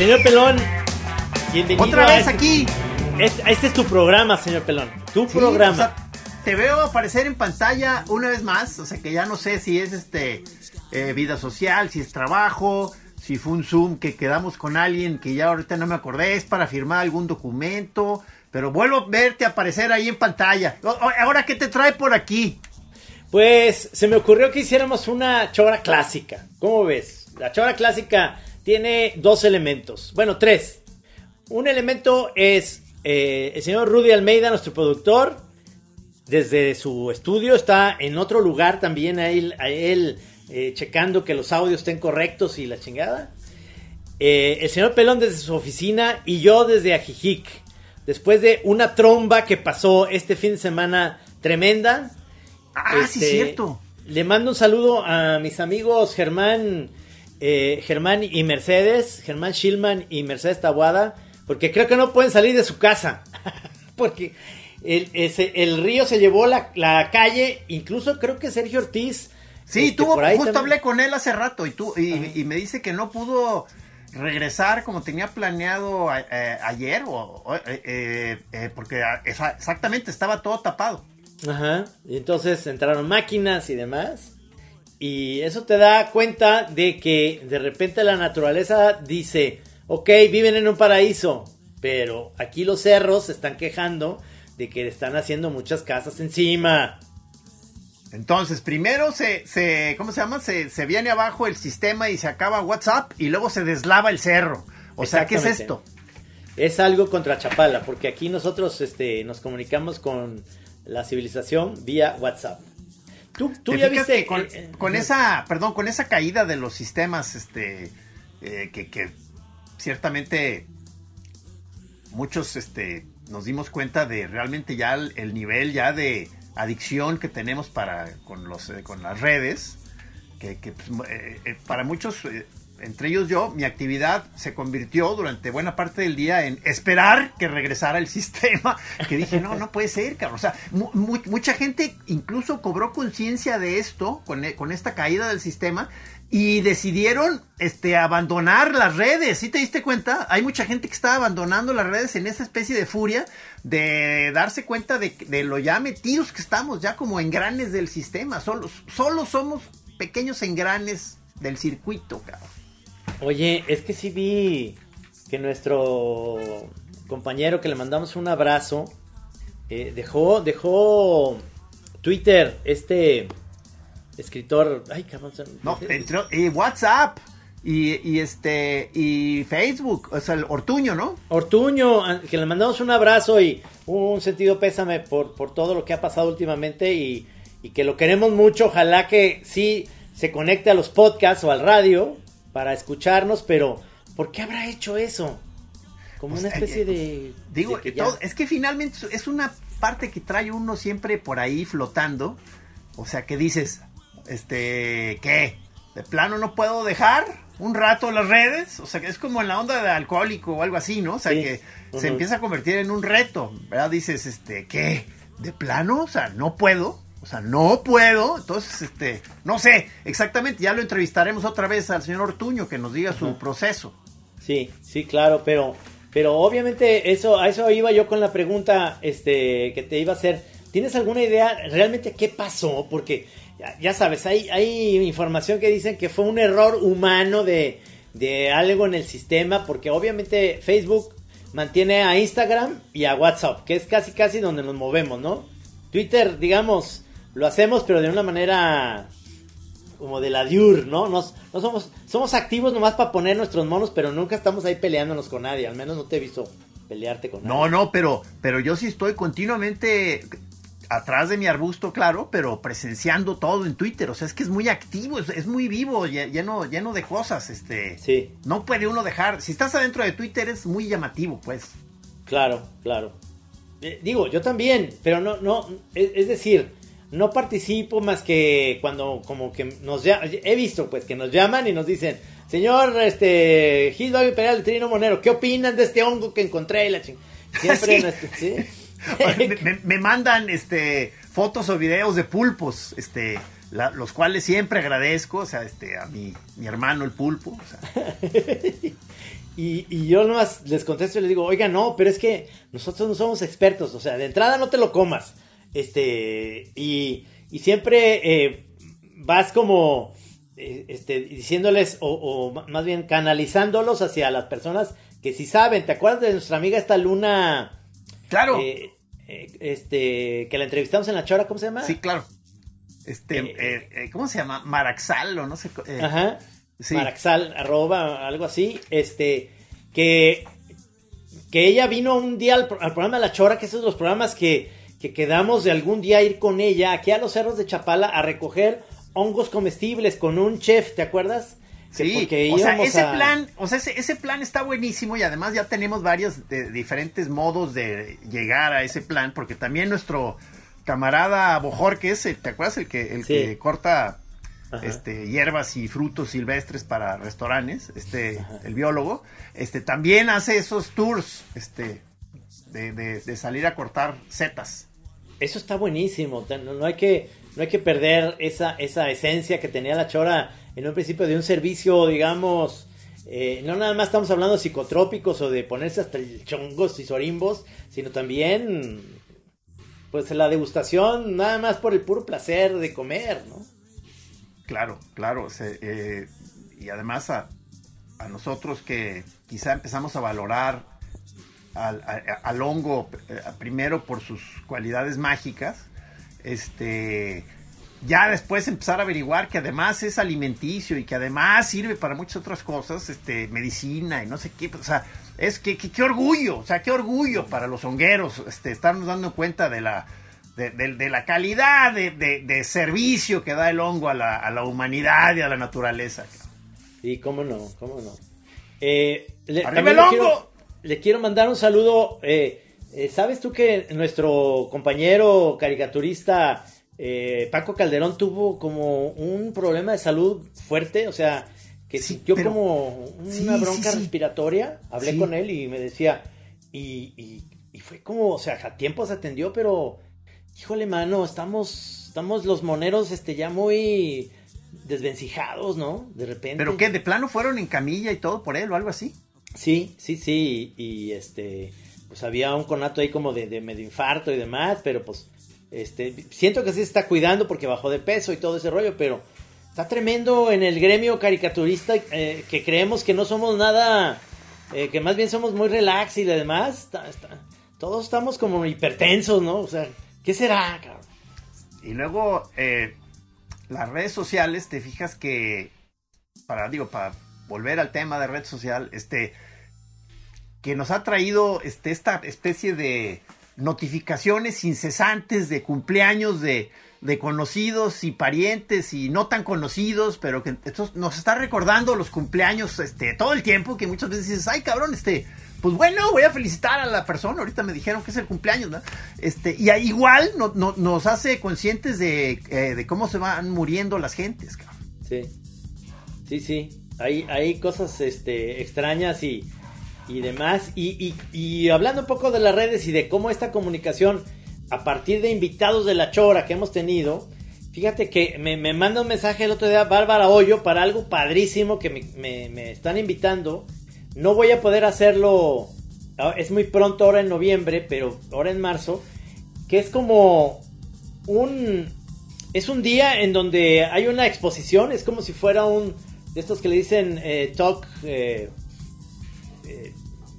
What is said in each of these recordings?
Señor Pelón, bienvenido. Otra a vez este- aquí. Este, este es tu programa, señor Pelón. Tu Sí, programa. o sea, te veo aparecer en pantalla una vez más. O sea que ya no sé si es este eh, vida social, si es trabajo, si fue un Zoom que quedamos con alguien que ya ahorita no me acordé, es para firmar algún documento. Pero vuelvo a verte aparecer ahí en pantalla. Ahora, ¿qué te trae por aquí? Pues se me ocurrió que hiciéramos una chora clásica. ¿Cómo ves? La chora clásica tiene dos elementos. Bueno, tres. Un elemento es eh, el señor Rudy Almeida, nuestro productor. Desde su estudio está en otro lugar también a él, a él eh, checando que los audios estén correctos y la chingada. Eh, el señor Pelón desde su oficina y yo desde Ajijic. Después de una tromba que pasó este fin de semana tremenda. Ah, sí, Este, cierto. Le mando un saludo a mis amigos Germán, eh, Germán y Mercedes, Germán Schillman y Mercedes Tabuada, porque creo que no pueden salir de su casa, porque el, ese- el río se llevó la, la calle, incluso creo que Sergio Ortiz. Sí, este, tuvo, justo también- hablé con él hace rato y, tú, y, me dice que no pudo regresar como tenía planeado a- eh, ayer, o, eh, eh, porque esa- exactamente estaba todo tapado. Ajá. Y entonces entraron máquinas y demás. Y eso te da cuenta de que de repente la naturaleza dice, ok, viven en un paraíso, pero aquí los cerros se están quejando de que están haciendo muchas casas encima. Entonces, primero se, se ¿cómo se llama? Se, se viene abajo el sistema y se acaba WhatsApp y luego se deslava el cerro. O sea, ¿qué es esto? Es algo contra Chapala, porque aquí nosotros este, nos comunicamos con la civilización vía WhatsApp. Tú, tú ¿Te ya viste con, eh, con eh, esa, perdón, con esa caída de los sistemas, este, eh, que, que ciertamente muchos, este, nos dimos cuenta de realmente ya el, el nivel ya de adicción que tenemos para con los, eh, con las redes, que, que, pues, para muchos, entre ellos yo, mi actividad se convirtió durante buena parte del día en esperar que regresara el sistema, que dije, no, no puede ser, cabrón. O sea, mu- mu- mucha gente incluso cobró conciencia de esto, con, e- con esta caída del sistema, y decidieron este, abandonar las redes. ¿Sí te diste cuenta? Hay mucha gente que está abandonando las redes en esa especie de furia de darse cuenta de, de lo ya metidos que estamos, ya como engranes del sistema. Solo, solo somos pequeños engranes del circuito, cabrón. Oye, es que sí vi que nuestro compañero que le mandamos un abrazo eh, dejó dejó Twitter este escritor, ay cabrón, No, entre- y WhatsApp y, y este y Facebook, o sea, el Ortuño, ¿no? Ortuño, que le mandamos un abrazo y un sentido pésame por, por todo lo que ha pasado últimamente y, y que lo queremos mucho. Ojalá que sí se conecte a los podcasts o al radio para escucharnos, pero ¿por qué habrá hecho eso? Como Pues, una especie eh, de... Digo, de que todo- ya- es que finalmente es una parte que trae uno siempre por ahí flotando. O sea, que dices, este, ¿qué? ¿De plano no puedo dejar un rato las redes? O sea, que es como en la onda de alcohólico o algo así, ¿no? O sea, Sí. que se empieza a convertir en un reto, ¿verdad? Dices, este, ¿qué? ¿De plano? O sea, no puedo. O sea, no puedo. Entonces, este, no sé, exactamente, ya lo entrevistaremos otra vez al señor Ortuño que nos diga su proceso. Sí, sí, claro, pero, pero obviamente eso, a eso iba yo con la pregunta este, que te iba a hacer. ¿Tienes alguna idea realmente qué pasó? Porque ya, ya sabes, hay, hay información que dicen que fue un error humano de, de algo en el sistema, porque obviamente Facebook mantiene a Instagram y a WhatsApp, que es casi casi donde nos movemos, ¿no? Twitter, digamos, lo hacemos, pero de una manera como de la Diur, ¿no? Nos, no somos, somos activos nomás para poner nuestros monos, pero nunca estamos ahí peleándonos con nadie. Al menos no te he visto pelearte con No, nadie. no, pero, pero yo sí estoy continuamente atrás de mi arbusto, claro, pero presenciando todo en Twitter. O sea, es que es muy activo, es, es muy vivo, lle- lleno, lleno de cosas. Este, Sí, no puede uno dejar. Si estás adentro de Twitter es muy llamativo, pues. claro, claro. Eh, digo, yo también, pero no, no, es, es decir, no participo más que cuando como que nos llaman, he visto pues que nos llaman y nos dicen, señor, este, Gildo Imperial de Trino Monero, ¿qué opinan de este hongo que encontré? La ching- Siempre, Sí. nuestro- ¿sí? me, me- me mandan este fotos o videos de pulpos, este, la- los cuales siempre agradezco, o sea, este, a mi, mi hermano el pulpo. o sea, Y, y, yo nomás les contesto y les digo, oiga, no, pero es que nosotros no somos expertos, o sea, de entrada no te lo comas. Este, y, y siempre eh, vas como eh, este, diciéndoles, o, o, más bien canalizándolos hacia las personas que sí saben. ¿Te acuerdas de nuestra amiga esta Luna? Claro. Eh, este, que la entrevistamos en la chora, ¿cómo se llama? Sí, claro. Este, ¿cómo se llama? Maraxal o no sé. Ajá. Maraxal, arroba, algo así. Este, que, que ella vino un día al, programa de La Chora, que esos son los programas que, que quedamos de algún día ir con ella aquí a los cerros de Chapala a recoger hongos comestibles con un chef, ¿te acuerdas? Sí, o sea, ese plan, o sea, ese, plan está buenísimo y además ya tenemos varios de, diferentes modos de llegar a ese plan, porque también nuestro camarada Bojorques, ¿te acuerdas? El que, el que corta este, hierbas y frutos silvestres para restaurantes, este, el biólogo, este, también hace esos tours, este, de, salir a cortar setas. Eso está buenísimo, no, hay que, no hay que perder esa, esa esencia que tenía la chora en un principio de un servicio, digamos, eh, no nada más estamos hablando de psicotrópicos o de ponerse hasta el chongos y sorimbos, sino también, pues la degustación, nada más por el puro placer de comer, ¿no? Claro, claro. Eh, y además a, nosotros que quizá empezamos a valorar al, hongo eh, primero por sus cualidades mágicas, este, ya después empezar a averiguar que además es alimenticio y que además sirve para muchas otras cosas, este, medicina y no sé qué, o sea, es que, qué orgullo, o sea, qué orgullo para los hongueros, este, estarnos dando cuenta de la, de, la calidad de, servicio que da el hongo a la, humanidad y a la naturaleza. Y cómo no, cómo no. Eh, le, el hongo! Le quiero, mandar un saludo. Eh, eh, ¿Sabes tú que nuestro compañero caricaturista Paco Calderón tuvo como un problema de salud fuerte? O sea, que sintió como una bronca respiratoria. Hablé con él y me decía, y, y, fue como, o sea, a tiempo se atendió, pero híjole, mano, estamos, estamos los moneros este, ya muy desvencijados, ¿no? De repente. ¿Pero qué? ¿De plano fueron en camilla y todo por él o algo así? Sí, sí, sí. Y, este, pues había un conato ahí como de, medio infarto y demás, pero pues, este, siento que sí se está cuidando porque bajó de peso y todo ese rollo, pero está tremendo en el gremio caricaturista eh, que creemos que no somos nada, eh, que más bien somos muy relax y demás. todos estamos como hipertensos, ¿no? O sea, ¿Qué será, cabrón? Y luego, eh, las redes sociales, te fijas que, para, digo, para volver al tema de red social, este, que nos ha traído este, esta especie de notificaciones incesantes de cumpleaños de, de conocidos y parientes y no tan conocidos, pero que esto nos está recordando los cumpleaños este, todo el tiempo, que muchas veces dices, ay cabrón, este, pues bueno, voy a felicitar a la persona. Ahorita me dijeron que es el cumpleaños, ¿no? Este, y igual nos hace conscientes de, eh, de, cómo se van muriendo las gentes, cabrón. Sí. Sí, sí. Hay, hay cosas este, extrañas y, y demás. Y, y, hablando un poco de las redes y de cómo esta comunicación, a partir de invitados de la chora que hemos tenido, fíjate que me, me manda un mensaje el otro día Bárbara Hoyo para algo padrísimo que me, me, me están invitando no voy a poder hacerlo, ah, es muy pronto ahora en noviembre, pero ahora en marzo, que es como un... Es un día en donde hay una exposición, es como si fuera un... De estos que le dicen eh, talk... Eh, eh,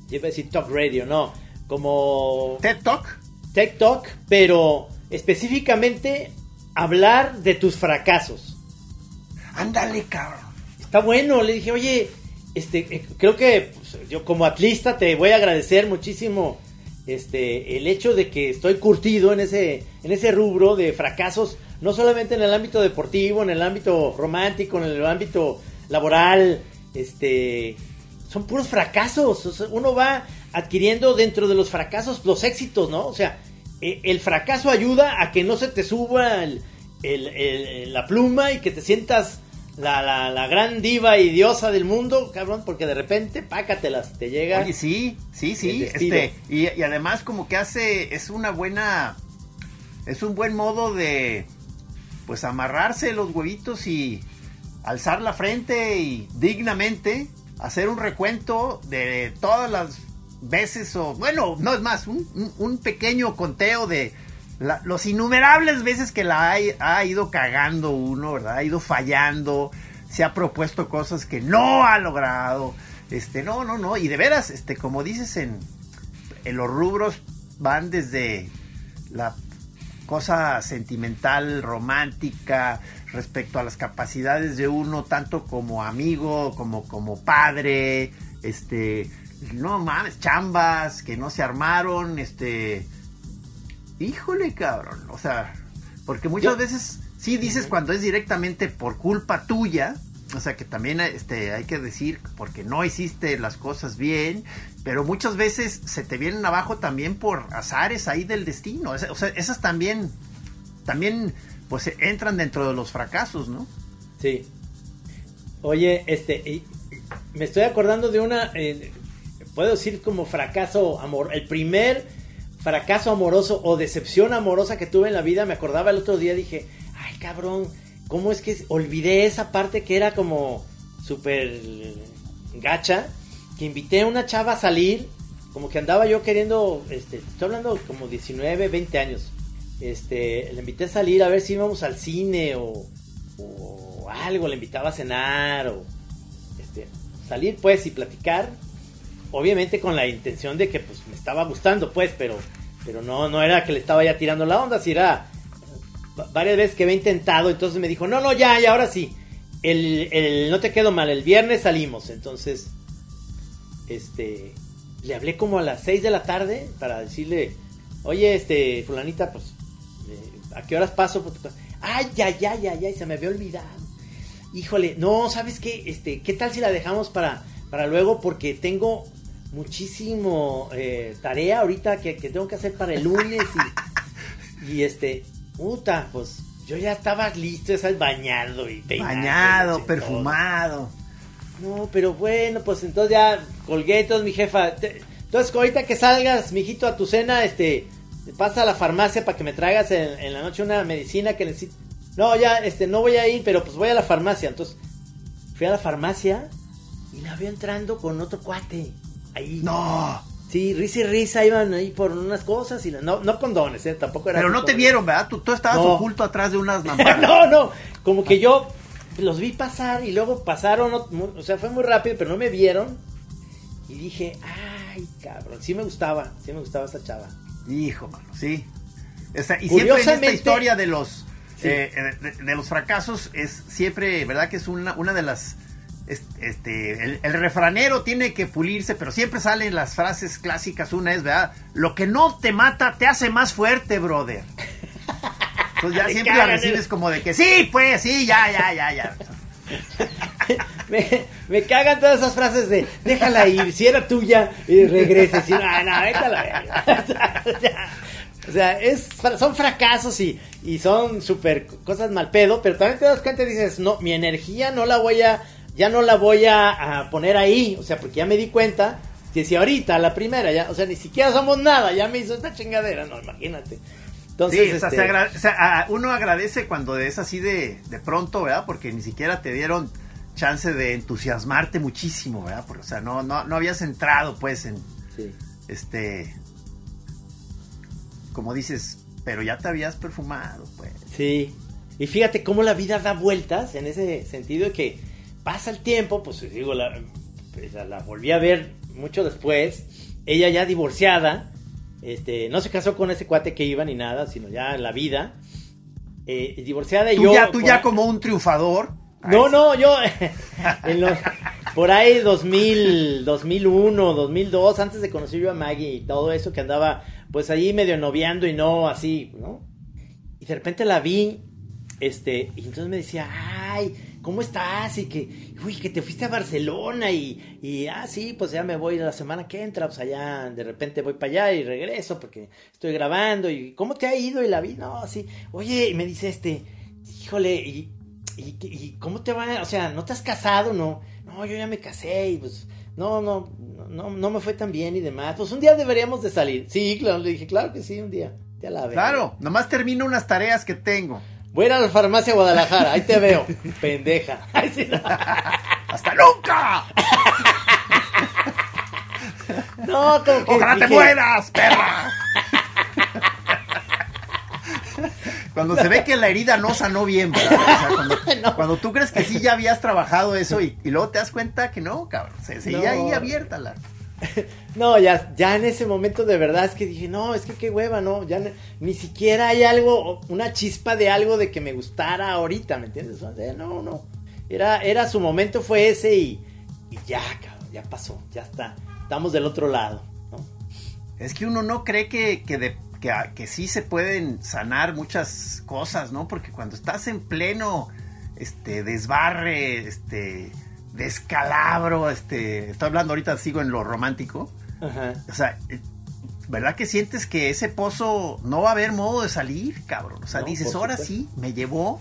iba a decir talk radio, no. Como... TED Talk. TED Talk, pero específicamente hablar de tus fracasos. Ándale, cabrón. Está bueno, le dije, oye, este, eh, creo que pues, yo como atlista te voy a agradecer muchísimo este, el hecho de que estoy curtido en ese, en ese rubro de fracasos, no solamente en el ámbito deportivo, en el ámbito romántico, en el ámbito laboral, este, son puros fracasos. uno va adquiriendo dentro de los fracasos los éxitos, ¿no? O sea, e, el fracaso ayuda a que no se te suba la pluma y que te sientas la, la, la, gran diva y diosa del mundo, cabrón, porque de repente, pácatelas, te llega. Oye, sí, sí, sí. Este, y, y, además, como que hace, es una buena, es un buen modo de, pues, amarrarse los huevitos y alzar la frente y dignamente hacer un recuento de todas las veces, o bueno, no es más, un, pequeño conteo de los innumerables veces que la ha, ido cagando uno, ¿verdad? Ha ido fallando, se ha propuesto cosas que no ha logrado. Este, no, no, no. Y de veras, este, como dices en, en los rubros van desde la cosa sentimental, romántica, respecto a las capacidades de uno, tanto como amigo, como, como padre, este, no mames, chambas que no se armaron, este, híjole, cabrón, o sea, porque muchas veces sí dices cuando es directamente por culpa tuya, o sea que también este, hay que decir porque no hiciste las cosas bien, pero muchas veces se te vienen abajo también por azares ahí del destino. O sea, esas también, también pues entran dentro de los fracasos, ¿no? Sí. Oye, este, me estoy acordando de una, eh, puedo decir como fracaso amor, el primer fracaso amoroso o decepción amorosa que tuve en la vida, me acordaba el otro día, dije, ay cabrón, ¿Cómo es que olvidé esa parte que era como súper gacha? Que invité a una chava a salir, como que andaba yo queriendo, este, estoy hablando como 19, 20 años. Este, le invité a salir a ver si íbamos al cine o, o algo, le invitaba a cenar o este, salir pues y platicar. Obviamente con la intención de que pues me estaba gustando pues, pero, pero no, no era que le estaba ya tirando la onda, si era varias veces que había intentado, entonces me dijo, no, no, ya, ya, ahora sí. El, no te quedo mal, el viernes salimos. Entonces, este, le hablé como a las 6 de la tarde para decirle, oye, este, fulanita, pues, ¿a qué horas paso? Ay, ya, ya, ya, ya, y se me había olvidado. Híjole, no, ¿sabes qué? Este, ¿qué tal si la dejamos para, para luego? Porque tengo muchísimo eh, tarea ahorita que, que, tengo que hacer para el lunes y, y este, Puta, pues yo ya estaba listo, es bañado y peinado. Bañado, perfumado. No, pero bueno, pues entonces ya colgué, entonces mi jefa. entonces, ahorita que salgas, mijito, a tu cena, este, pasa a la farmacia para que me traigas en, la noche una medicina que necesito. No, ya, este, no voy a ir, pero pues voy a la farmacia. Entonces, fui a la farmacia y la veo entrando con otro cuate. Ahí. No. Sí, risa y risa iban ahí por unas cosas y no, no condones, ¿eh? tampoco era. Pero no te vieron, ¿verdad? Tú, estabas oculto atrás de unas mamparas. no, no, como que yo los vi pasar y luego pasaron, o sea, fue muy rápido, pero no me vieron. Y dije, ay, cabrón, sí me gustaba, sí me gustaba esa chava. Hijo, mano, sí. y siempre en esta historia de los, eh, de, los fracasos es siempre, ¿verdad? Que es una, una de las este, el, refranero tiene que pulirse, pero siempre salen las frases clásicas. Una es, ¿verdad? Lo que no te mata te hace más fuerte, brother. Entonces ya siempre la recibes como de que sí, pues, sí, ya, ya, ya, ya. me, cagan todas esas frases de déjala ir, si era tuya, y regreses. Y, no, no, déjala O sea, es, son fracasos y, y son súper cosas mal pedo, pero también te das cuenta y dices, no, mi energía no la voy a ya no la voy a, poner ahí, o sea, porque ya me di cuenta que si ahorita la primera, ya, o sea, ni siquiera somos nada, ya me hizo esta chingadera, no, imagínate. Entonces, sí, este, uno agradece cuando es así de, de pronto, ¿verdad? Porque ni siquiera te dieron chance de entusiasmarte muchísimo, ¿verdad? Porque, o sea, no, no, no habías entrado, pues, en, este, como dices, pero ya te habías perfumado, pues. Sí, y fíjate cómo la vida da vueltas en ese sentido de que pasa el tiempo, pues digo, pues, la, volví a ver mucho después, ella ya divorciada, este, no se casó con ese cuate que iba ni nada, sino ya en la vida, eh, divorciada y yo... Ya, tú ya como un triunfador. No, no, yo por ahí 2000, 2001, 2002, antes de conocer yo a Maggie y todo eso que andaba pues ahí medio noviando y no así, ¿no? Y de repente la vi, este, y entonces me decía, ay, ¿cómo estás? Y que, uy, que te fuiste a Barcelona y, y, ah, sí, pues ya me voy la semana que entra, pues allá, de repente voy para allá y regreso porque estoy grabando y, ¿cómo te ha ido? Y la vi, no, así, oye, y me dice este, híjole, y, y, ¿cómo te va? O sea, ¿no te has casado? No, no, yo ya me casé y pues, no, no, no, no me fue tan bien y demás. Pues un día deberíamos de salir. Sí, claro, le dije, claro que sí, un día. Ya la veo. Claro, nomás termino unas tareas que tengo. Voy a ir a la farmacia Guadalajara, ahí te veo, pendeja. ¡Hasta nunca! No, como que. ¡Ojalá te mueras, perra! Cuando se ve que la herida no sanó bien, ¿verdad? O sea, cuando, No. cuando tú crees que sí ya habías trabajado eso y, y luego te das cuenta que no, cabrón. Se seguía No. ahí abierta la. No, ya, ya en ese momento de verdad es que dije, no, es que qué hueva, no, ya ne- ni siquiera hay algo, una chispa de algo de que me gustara ahorita, ¿me entiendes? O sea, no, no. Era, era su momento fue ese y, y ya, cabrón, ya pasó, ya está. Estamos del otro lado, ¿no? Es que uno no cree que, que, de- que, que sí se pueden sanar muchas cosas, ¿no? Porque cuando estás en pleno este, desbarre, este, descalabro, este, estoy hablando ahorita, sigo en lo romántico, Ajá. o sea, eh, ¿verdad que sientes que ese pozo no va a haber modo de salir, cabrón? O sea, No, dices, ahora sí, me llevó,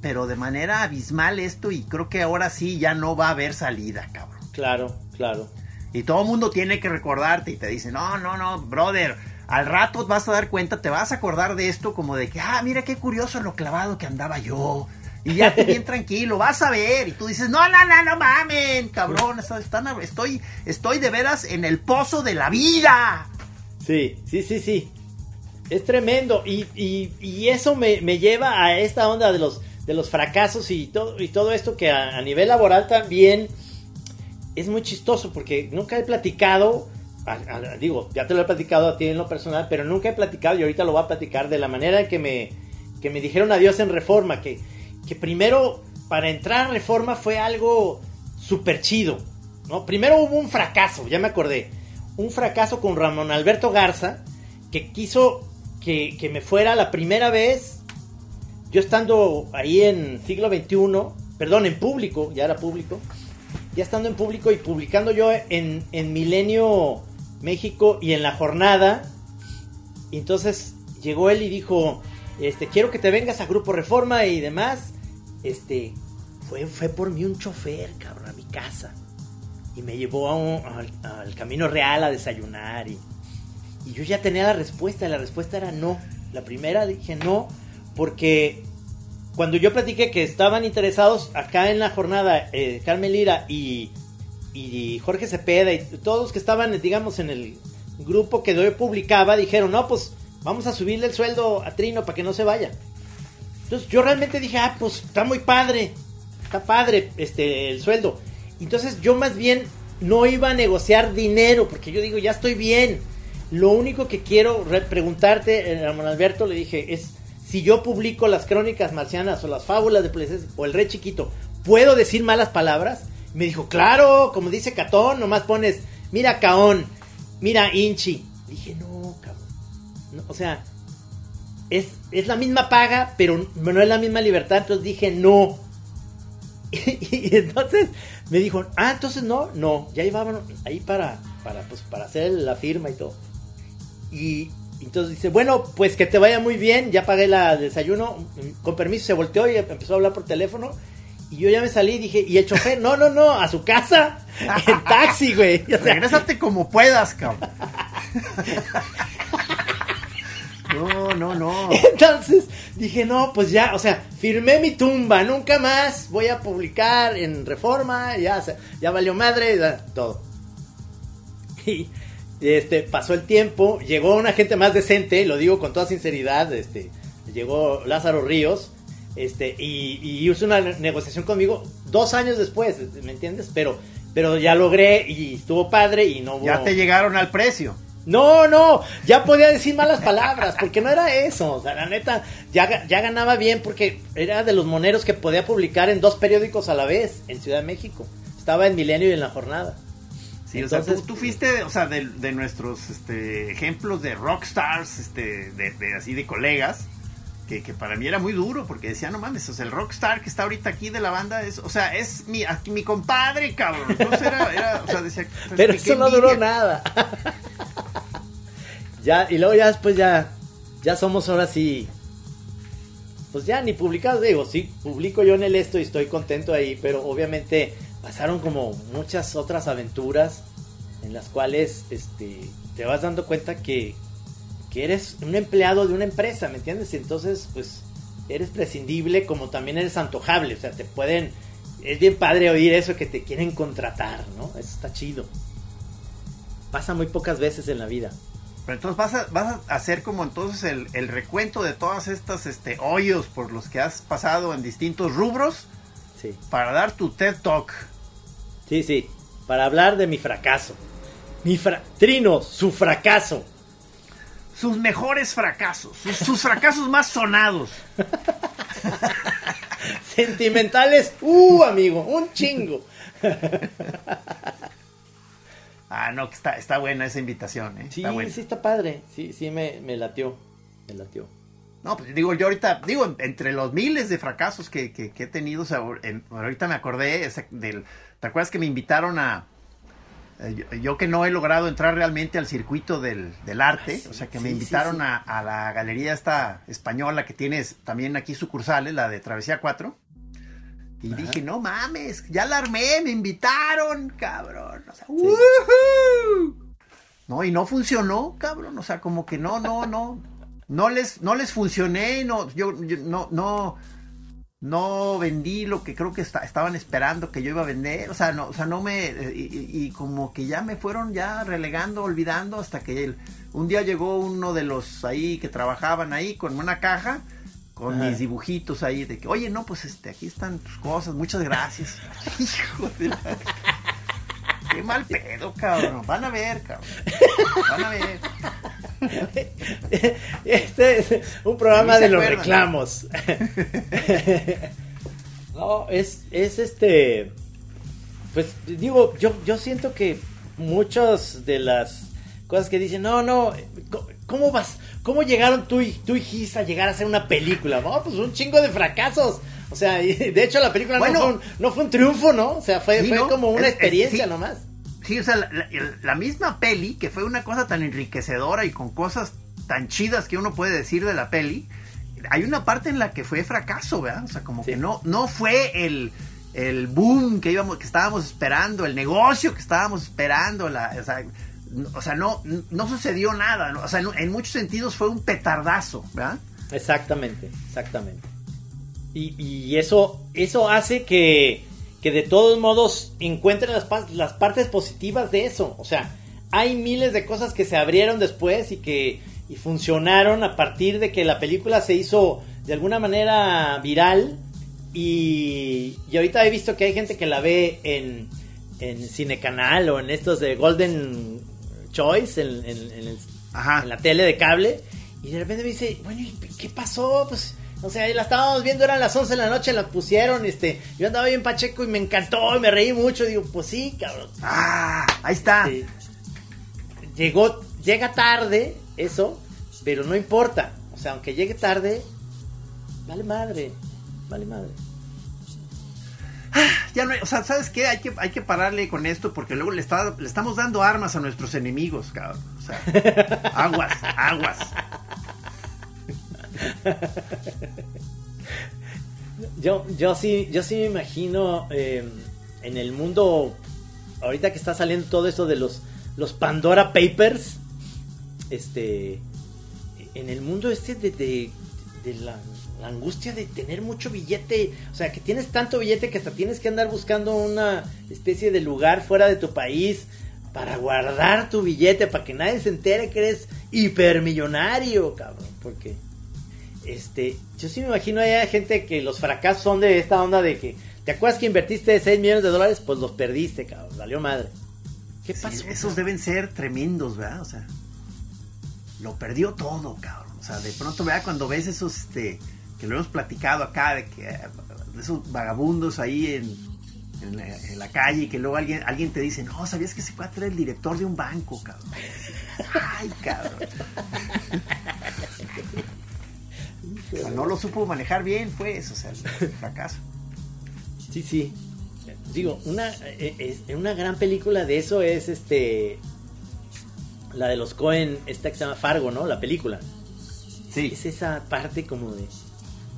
pero de manera abismal esto y creo que ahora sí ya no va a haber salida, cabrón. Claro, claro. Y todo el mundo tiene que recordarte y te dice, no, no, no, brother, al rato vas a dar cuenta, te vas a acordar de esto como de que, ah, mira qué curioso lo clavado que andaba yo. Y ya tú bien tranquilo, vas a ver. Y tú dices, no, no, no, no mamen, cabrón, están- están- estoy, estoy de veras en el pozo de la vida. Sí, sí, sí, sí. Es tremendo. Y, y- y eso me, me lleva a esta onda de los, de los fracasos y todo, y todo esto que a, a nivel laboral también es muy chistoso porque nunca he platicado, digo, ya te lo he platicado a ti en lo personal, pero nunca he platicado y ahorita lo voy a platicar de la manera que me, que me dijeron adiós en Reforma, que, que primero para entrar a Reforma fue algo súper chido, ¿no? Primero hubo un fracaso, ya me acordé, un fracaso con Ramón Alberto Garza, que quiso que, que me fuera la primera vez, yo estando ahí en siglo XXI, perdón, en público, ya era público, ya estando en público y publicando yo en, en Milenio México y en La Jornada. Entonces llegó él y dijo, este, quiero que te vengas a Grupo Reforma y demás. Este, fue, fue por mí un chofer, cabrón, a mi casa. Y me llevó a un- al, al Camino Real a desayunar. Y, y yo ya tenía la respuesta. Y la respuesta era no. La primera dije no, porque cuando yo platiqué que estaban interesados acá en la jornada eh, Carmen Lira y, y Jorge Cepeda y todos los que estaban, digamos, en el grupo que yo publicaba, dijeron, no, pues vamos a subirle el sueldo a Trino para que no se vaya. Entonces yo realmente dije, ah, pues está muy padre, está padre este, el sueldo. Entonces yo más bien no iba a negociar dinero, porque yo digo, ya estoy bien. Lo único que quiero re- preguntarte, eh, Ramón Alberto, le dije, es si yo publico las crónicas marcianas o las fábulas de Plesés o el rey chiquito, ¿puedo decir malas palabras? Me dijo, claro, como dice Catón, nomás pones, mira Caón, mira Inchi. Dije, no, cabrón. No, o sea, es, es la misma paga, pero no es la misma libertad. Entonces dije, no. Y, entonces me dijo, ah, entonces no, no, ya íbamos ahí para, para, pues, para hacer la firma y todo. Y entonces dice, bueno, pues que te vaya muy bien, ya pagué el desayuno, con permiso se volteó y empezó a hablar por teléfono. Y yo ya me salí y dije, ¿y el chofer? No, no, no, a su casa, en taxi, güey. O sea, Regrésate como puedas, cabrón. No, no, no. Entonces dije, no, pues ya, o sea, firmé mi tumba, nunca más voy a publicar en Reforma, ya, ya valió madre, ya, todo. Y este, pasó el tiempo, llegó una gente más decente, lo digo con toda sinceridad, este, llegó Lázaro Ríos, este, y, y hizo una negociación conmigo dos años después, ¿me entiendes? Pero, pero ya logré y estuvo padre y no hubo... Ya te llegaron al precio. No, no, ya podía decir malas palabras, porque no era eso. O sea, la neta, ya, ya ganaba bien porque era de los moneros que podía publicar en dos periódicos a la vez en Ciudad de México. Estaba en Milenio y en La Jornada. Sí, o sea, Entonces, tú, tú fuiste, o sea, de, de nuestros este, ejemplos de rockstars, este, de, de así de colegas, que, que para mí era muy duro, porque decía, no mames, o sea, el rockstar que está ahorita aquí de la banda es, o sea, es mi, aquí mi compadre, cabrón. Entonces era, era, o sea, decía, pues, Pero eso no duró nada. ya, y luego ya después ya, ya somos ahora sí. Pues ya ni publicados, digo, sí, publico yo en el esto y estoy contento ahí, pero obviamente pasaron como muchas otras aventuras en las cuales este, te vas dando cuenta que, que eres un empleado de una empresa, ¿me entiendes? Y entonces, pues, eres prescindible como también eres antojable, o sea, te pueden... Es bien padre oír eso que te quieren contratar, ¿no? Eso está chido. Pasa muy pocas veces en la vida. Pero entonces vas a, vas a hacer como entonces el, el recuento de todas estas este, hoyos por los que has pasado en distintos rubros Sí. para dar tu TED Talk. Sí, sí. Para hablar de mi fracaso. Mi fra Trino, su fracaso. Sus mejores fracasos, sus, sus fracasos más sonados. Sentimentales, uh, amigo, un chingo. Ah, no, que está, está buena esa invitación, ¿eh? Sí, está buena. sí está padre. Sí, sí me, me latió. Me latió. No, pues digo, yo ahorita, digo, entre los miles de fracasos que, que- que he tenido, o sea, en- ahorita me acordé ese del, ¿te acuerdas que me invitaron a, yo, yo que no he logrado entrar realmente al circuito del, del arte, Ah, sí, o sea, que me sí, invitaron sí. A, a la galería esta española que tienes también aquí sucursales, la de Travesía 4, y Ajá. dije, no mames, ya la armé, me invitaron, cabrón, o sea. No, y no funcionó, cabrón. O sea, como que no, no, no. No les, no les funcioné, no, yo, yo no, no, no vendí lo que creo que esta- estaban esperando que yo iba a vender. O sea, no, o sea, no me, eh, y, y- y como que ya me fueron ya relegando, olvidando, hasta que el- un día llegó uno de los ahí que trabajaban ahí con una caja con Ajá. mis dibujitos ahí de que, oye, no, pues este, aquí están tus cosas, muchas gracias. Hijo de la... Qué mal pedo, cabrón. Van a ver, cabrón. Van a ver. Este es un programa de los acuerdan. reclamos. no, es, es este. Pues digo, yo, yo siento que muchas de las cosas que dicen, no, no, ¿cómo vas? ¿Cómo llegaron tú y, tú y Gis a llegar a hacer una película? No, pues un chingo de fracasos. O sea, y de hecho la película Bueno. no, fue un, no fue un triunfo, ¿no? O sea, fue, Sí, fue ¿no? como una Es- es- experiencia sí. nomás. Sí, o sea, la, la- la misma peli, que fue una cosa tan enriquecedora y con cosas tan chidas que uno puede decir de la peli, hay una parte en la que fue fracaso, ¿verdad? O sea, como Sí. que no, no fue el, el boom que íbamos, que estábamos esperando, el negocio que estábamos esperando, la, o sea, o sea, no, no sucedió nada, o sea, en, en muchos sentidos fue un petardazo, ¿verdad? Exactamente, exactamente. Y, y eso, eso hace que, que de todos modos encuentren las, las partes positivas de eso. O sea, hay miles de cosas que se abrieron después y que y funcionaron a partir de que la película se hizo de alguna manera viral. Y, y ahorita he visto que hay gente que la ve en, en Cinecanal o en estos de Golden Choice, en, en- en el Ajá. en la tele de cable y de repente me dice, bueno, ¿y qué pasó? Pues, o sea, la estábamos viendo, eran las 11 de la noche, la pusieron, este, yo andaba bien pacheco y me encantó, y me reí mucho, digo, pues sí, cabrón. Ah, ahí está. Este, llegó, llega tarde, eso, pero no importa, o sea, aunque llegue tarde, vale madre, vale madre. Ya no hay- o sea, ¿sabes qué? Hay que, hay que pararle con esto porque luego le, está- le estamos dando armas a nuestros enemigos, cabrón. O sea, aguas, aguas. Yo, yo sí, yo sí me imagino eh, en el mundo, ahorita que está saliendo todo eso de los, los Pandora Papers, este, en el mundo este de, de, de la, la angustia de tener mucho billete, o sea, que tienes tanto billete que hasta tienes que andar buscando una especie de lugar fuera de tu país para guardar tu billete, para que nadie se entere que eres hipermillonario, cabrón, porque este, yo sí me imagino hay gente que los fracasos son de esta onda de que, ¿te acuerdas que invertiste 6 millones de dólares? Pues los perdiste, cabrón, valió madre. ¿Qué Sí, pasó? esos deben ser tremendos, ¿verdad? O sea, lo perdió todo, cabrón. O sea, de pronto, ¿verdad? Cuando ves esos, este, que lo hemos platicado acá, de que eh, de esos vagabundos ahí en, en la, en la calle, y que luego alguien, alguien te dice, no, ¿sabías que se puede traer el director de un banco, cabrón? Ay, cabrón. O sea, no lo supo manejar bien, pues, o sea, el fracaso. Sí, sí. Digo, una, eh, es- una gran película de eso es este. La de los Cohen, esta que se llama Fargo, ¿no? La película. Sí. Es esa parte como de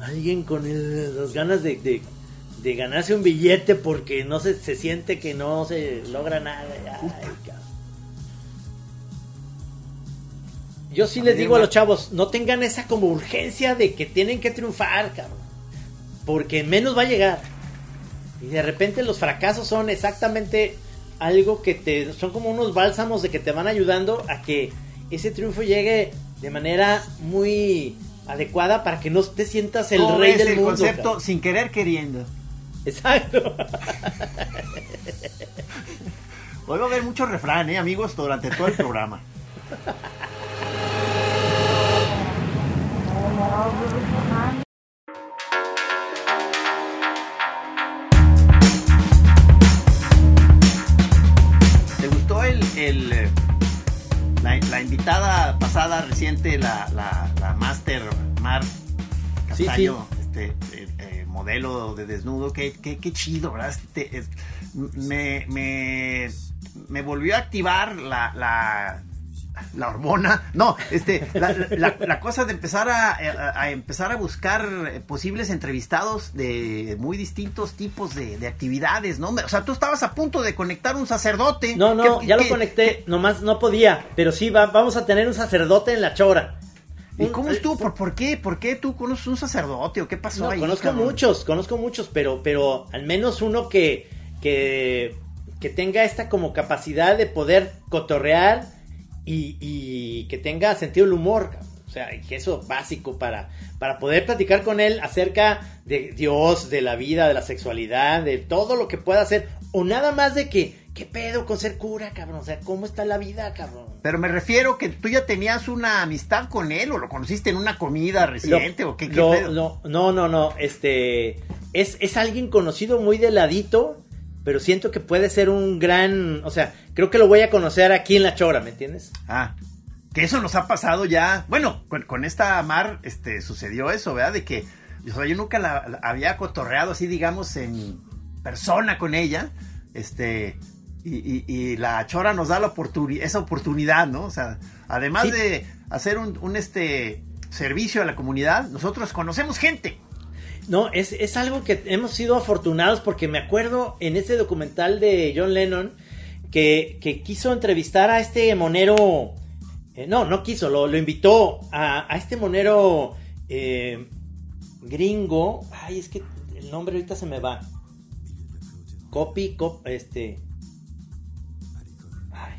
alguien con el- las ganas de, de, de ganarse un billete porque no se, se siente que no se logra nada. Ay, Yo sí les digo a los chavos, no tengan esa como urgencia de que tienen que triunfar, cabrón. Porque menos va a llegar. Y de repente los fracasos son exactamente algo que te son como unos bálsamos de que te van ayudando a que ese triunfo llegue de manera muy adecuada para que no te sientas el rey del el mundo. concepto cabrón. sin querer queriendo. Exacto. Hoy va a haber mucho refrán, ¿eh, amigos, durante todo el programa. Sí, este eh, eh, modelo de desnudo? Qué, qué, qué chido, ¿verdad? Este, es- me, me, me volvió a activar la, la, la hormona. No, este, la, la- la cosa de empezar a, a- a empezar a buscar posibles entrevistados de muy distintos tipos de, de actividades, ¿no? O sea, tú estabas a punto de conectar un sacerdote. No, no, ¿Qué- ya lo conecté, nomás no podía, pero sí va- vamos a tener un sacerdote en la chora. ¿Y cómo estuvo? ¿Por, por qué? ¿Por qué tú conoces un sacerdote o qué pasó No, ahí? conozco cabrón? muchos, conozco muchos, pero, pero al menos uno que, que, que tenga esta como capacidad de poder cotorrear y, y que tenga sentido del humor. cabrón. O sea, y eso es básico para, para poder platicar con él acerca de Dios, de la vida, de la sexualidad, de todo lo que pueda hacer. O nada más de que, ¿qué pedo con ser cura, cabrón? O sea, ¿cómo está la vida, cabrón? Pero me refiero que tú ya tenías una amistad con él o lo conociste en una comida reciente Lo- o qué, qué lo- pedo? no, no, no, no, este es, es alguien conocido muy de ladito, pero siento que puede ser un gran, o sea, creo que lo voy a conocer aquí en La Chora, ¿me entiendes? Ah, que eso nos ha pasado ya. Bueno, con, con esta Mar este, sucedió eso, ¿verdad? De que o sea, yo nunca la, la había cotorreado así, digamos, en persona con ella. Este. Y, y- y la chora nos da la oportuni- esa oportunidad, ¿no? O sea, además Sí. de hacer un, un, este servicio a la comunidad, nosotros conocemos gente. No, es, es algo que hemos sido afortunados porque me acuerdo en ese documental de John Lennon que, que quiso entrevistar a este monero, eh, no, no quiso, lo, lo invitó a, a este monero eh, gringo, ay, es que el nombre ahorita se me va. Copy, cop, este...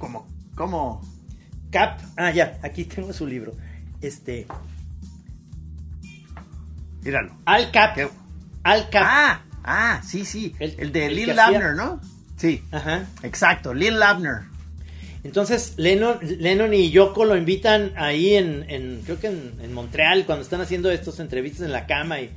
Como, como, Cap, ah, ya, aquí tengo su libro. Este, míralo. Al Cap, Qué- Al Cap. Ah, ah, sí, sí. El- El, de el Lil Labner, ¿no? Sí, Ajá. exacto, Lil Labner. Entonces Lennon, Lennon y Yoko lo invitan ahí en, en creo que en, en Montreal cuando están haciendo estas entrevistas en la cama y,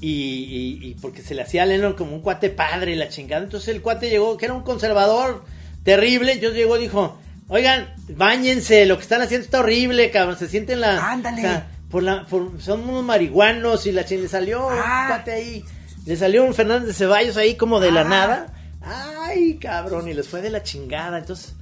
y, y- y porque se le hacía a Lennon como un cuate padre la chingada. Entonces el cuate llegó, que era un conservador terrible, entonces llegó y dijo, oigan, bañense, lo que están haciendo está horrible, cabrón, se sienten la... Ándale. o sea, por la, por- son unos marihuanos y la chingada, le salió Ah. un ahí, le salió un Fernández de Ceballos ahí como de la Ah. nada. Ay, cabrón, y les fue de la chingada. Entonces,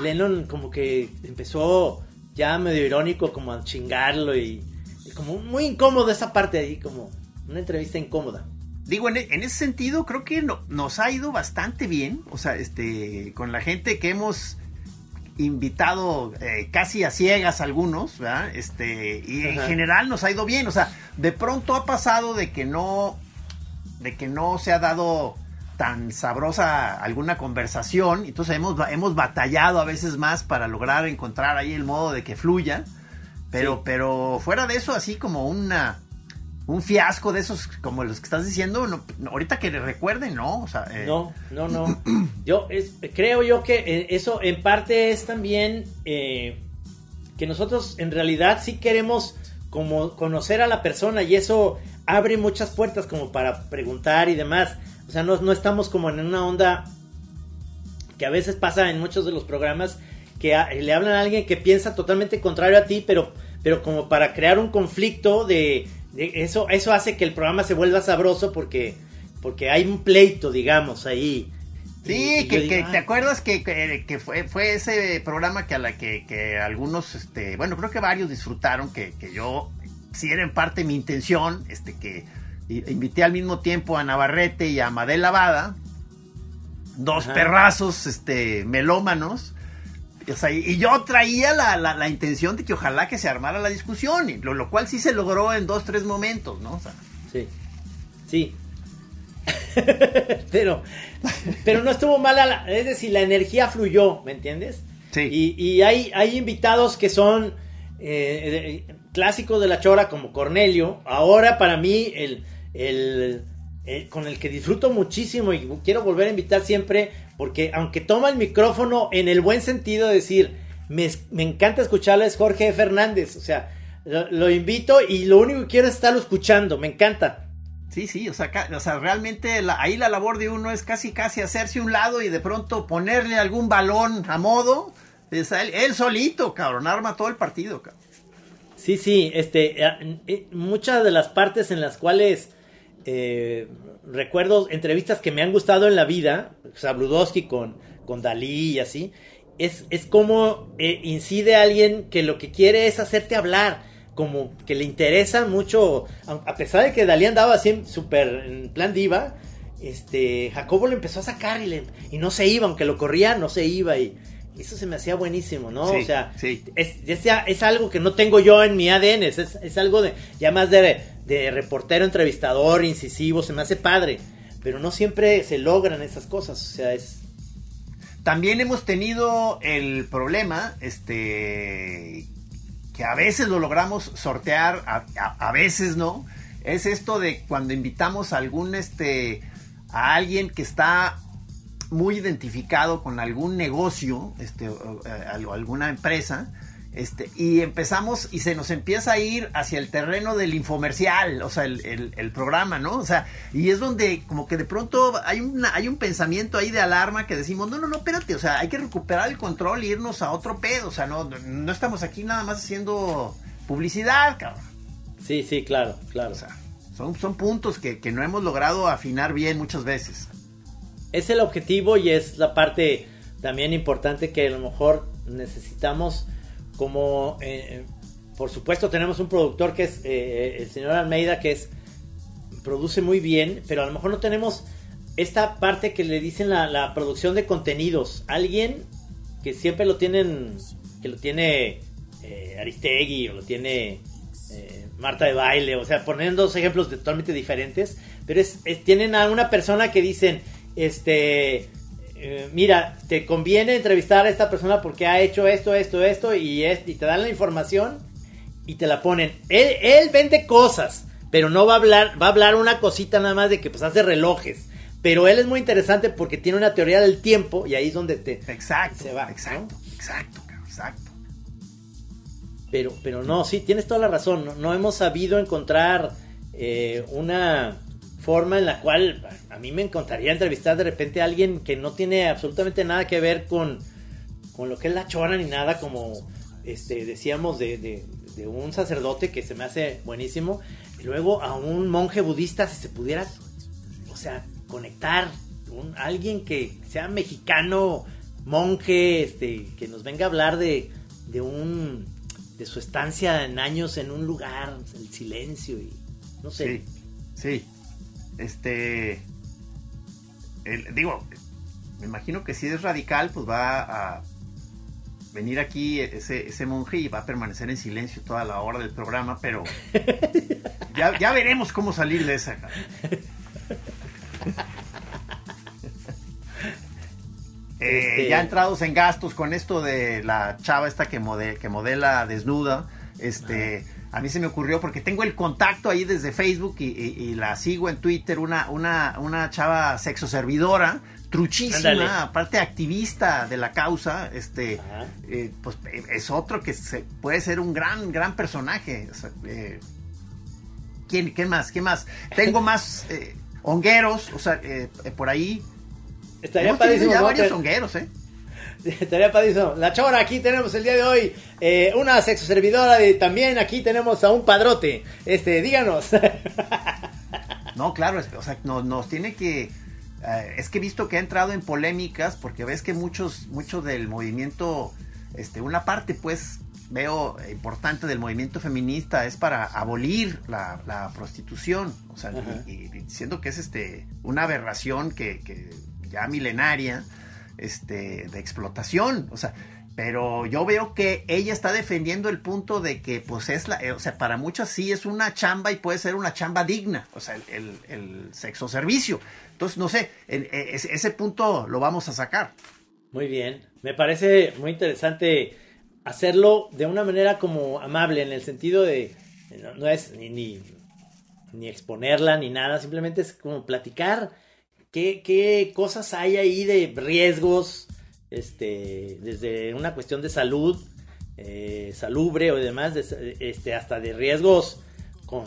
Lennon como que empezó ya medio irónico como a chingarlo y, y como muy incómodo esa parte ahí, como una entrevista incómoda. Digo, en, en ese sentido, creo que no- nos ha ido bastante bien. O sea, este, con la gente que hemos invitado eh, casi a ciegas algunos, ¿verdad? Este, y en Ajá. general nos ha ido bien. O sea, de pronto ha pasado de que no, de que no se ha dado tan sabrosa alguna conversación. Entonces hemos, hemos batallado a veces más para lograr encontrar ahí el modo de que fluya. Pero, Sí. pero fuera de eso, así como una un fiasco de esos como los que estás diciendo, no, ahorita que recuerden, ¿no? O sea, eh, No, no, no. Yo es- creo yo que eh, eso en parte es también eh, que nosotros en realidad sí queremos como conocer a la persona y eso abre muchas puertas como para preguntar y demás. O sea, no, no estamos como en una onda que a veces pasa en muchos de los programas que le hablan a alguien que piensa totalmente contrario a ti, pero, pero como para crear un conflicto de eso, eso hace que el programa se vuelva sabroso porque, porque hay un pleito, digamos, ahí. Sí, Y- que, digo, que- "Ah, te acuerdas que, que, que fue, fue ese programa que a la que, que algunos, este, bueno, creo que varios disfrutaron, que, que yo, si era en parte mi intención, este, que invité al mismo tiempo a Navarrete y a Madel Lavada, dos Ajá. perrazos, este, melómanos, o sea, y y yo traía la, la- la intención de que ojalá que se armara la discusión, y lo, lo cual sí se logró en dos, tres momentos, ¿no? O sea, Sí, sí. pero, pero no estuvo mala, es decir, la energía fluyó, ¿me entiendes? Sí. Y, hay, hay invitados que son eh, clásicos de la chora, como Cornelio. Ahora, para mí, el, el, con el que disfruto muchísimo y quiero volver a invitar siempre, porque aunque toma el micrófono en el buen sentido de decir, me, encanta escucharlo, es Jorge Fernández. O sea, lo, invito y lo único que quiero es estarlo escuchando, me encanta. Sí, sí, o sea, o sea realmente ahí la labor de uno es casi, casi hacerse un lado y de pronto ponerle algún balón a modo. él, solito, cabrón, arma todo el partido, cabrón. Sí, sí, este, eh, eh, muchas de las partes en las cuales eh, recuerdo entrevistas que me han gustado en la vida, Sabludowski con, con Dalí y así, es, es como incide a alguien que lo que quiere es hacerte hablar como que le interesa mucho, a pesar de que Dalí andaba así súper en plan diva, este, Jacobo lo empezó a sacar y, le, y no se iba, aunque lo corría, no se iba y eso se me hacía buenísimo, ¿no? o sea, es, es, algo que no tengo yo en mi ADN, es, es algo de, ya más de, de, reportero, entrevistador, incisivo, se me hace padre, pero no siempre se logran esas cosas, o sea, es... También hemos tenido el problema, este, que a veces lo logramos sortear, a, veces no, es esto de cuando invitamos a algún, este, a alguien que está muy identificado con algún negocio, este, eh, alguna empresa, este, y empezamos y se nos empieza a ir hacia el terreno del infomercial, o sea, el, programa, ¿no? O sea, y es donde como que de pronto hay, una, hay un pensamiento ahí de alarma que decimos, no, no, no, espérate, o sea, hay que recuperar el control e irnos a otro pedo, o sea, no, no estamos aquí nada más haciendo publicidad, cabrón. Sí, sí, claro, claro. O sea, son, son puntos que, que no hemos logrado afinar bien muchas veces. Es el objetivo y es la parte también importante que a lo mejor necesitamos como eh, por supuesto tenemos un productor que es eh, el señor Almeida que es produce muy bien pero a lo mejor no tenemos esta parte que le dicen la, producción de contenidos. Alguien que siempre lo tienen que lo tiene eh, Aristegui o lo tiene Marta de baile o sea poniendo dos ejemplos totalmente diferentes pero es, tienen a una persona que dicen este eh, mira, te conviene entrevistar a esta persona porque ha hecho esto, esto, esto y, es, y te dan la información y te la ponen. Él, vende cosas, pero no va a hablar, va a hablar una cosita nada más de que pues hace relojes. Pero él es muy interesante porque tiene una teoría del tiempo y ahí es donde te exacto, se va. Exacto, exacto, exacto. Pero, pero no, sí, tienes toda la razón. No, hemos sabido encontrar eh, una forma en la cual a mí me encantaría entrevistar de repente a alguien que no tiene absolutamente nada que ver con, con lo que es la chora ni nada, como este, decíamos de, de, un sacerdote que se me hace buenísimo, y luego a un monje budista, si se pudiera, o sea, conectar, un, alguien que sea mexicano, monje, este, que nos venga a hablar de, de un de su estancia en años en un lugar, el silencio y no sé. Sí, sí. Este. digo, me imagino que si es radical, pues va a venir aquí ese, ese monje y va a permanecer en silencio toda la hora del programa, pero ya, veremos cómo salir de esa. Eh, este ya entrados en gastos con esto de la chava esta que, que modela desnuda, este, a mí se me ocurrió porque tengo el contacto ahí desde Facebook y, la sigo en Twitter, una, una, una chava sexo servidora, truchísima, aparte activista de la causa, este, eh, pues es otro que se, puede ser un gran, gran personaje. Eh, ¿quién, ¿Qué más? ¿Qué más? Tengo más eh, hongueros, o sea, por ahí. Estaría padrísimo. Ya varios hongueros, ¿eh? Estaría padrísimo. La chora, aquí tenemos el día de hoy eh, una sexo servidora y también aquí tenemos a un padrote. Este, díganos. No, claro, o sea, nos, tiene que... Eh, es que he visto que ha entrado en polémicas porque ves que muchos, mucho del movimiento, este, una parte pues veo importante del movimiento feminista es para abolir la, prostitución, o sea, y, diciendo que es este una aberración que, que ya milenaria, este, de explotación. O sea, pero yo veo que ella está defendiendo el punto de que, pues es la, eh, o sea, para muchas sí es una chamba y puede ser una chamba digna, o sea, el, sexo servicio. Entonces, no sé, en, e, ese punto lo vamos a sacar. Muy bien, me parece muy interesante hacerlo de una manera como amable, en el sentido de, no, es ni, ni, exponerla ni nada, simplemente es como platicar qué, qué cosas hay ahí de riesgos, este, desde una cuestión de salud, eh, salubre o demás, este, hasta de riesgos con,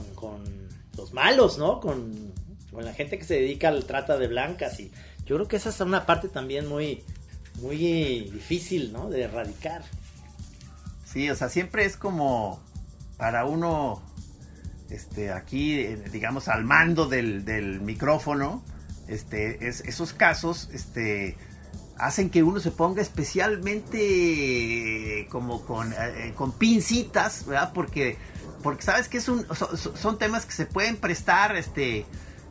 los malos, ¿no? Con, la gente que se dedica al trata de blancas. Y yo creo que esa es una parte también muy, muy difícil, ¿no? De erradicar. Sí, o sea, siempre es como para uno, este, aquí, eh, digamos, al mando del, del micrófono, este, es, esos casos, este, hacen que uno se ponga especialmente como con, eh, con pincitas, ¿verdad? Porque, porque sabes que es un, son, temas que se pueden prestar este,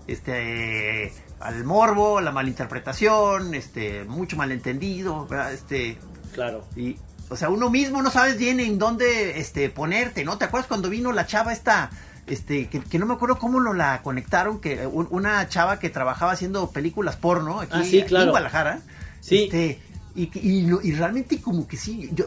este, al morbo, a la malinterpretación, este, mucho malentendido, ¿verdad? Este, claro. Y, o sea, uno mismo no sabes bien en dónde este, ponerte, ¿no? ¿Te acuerdas cuando vino la chava esta este, que, no me acuerdo cómo lo la conectaron, que una chava que trabajaba haciendo películas porno aquí, ah, en Guadalajara, Sí. Este, y, y, realmente como que sí, yo,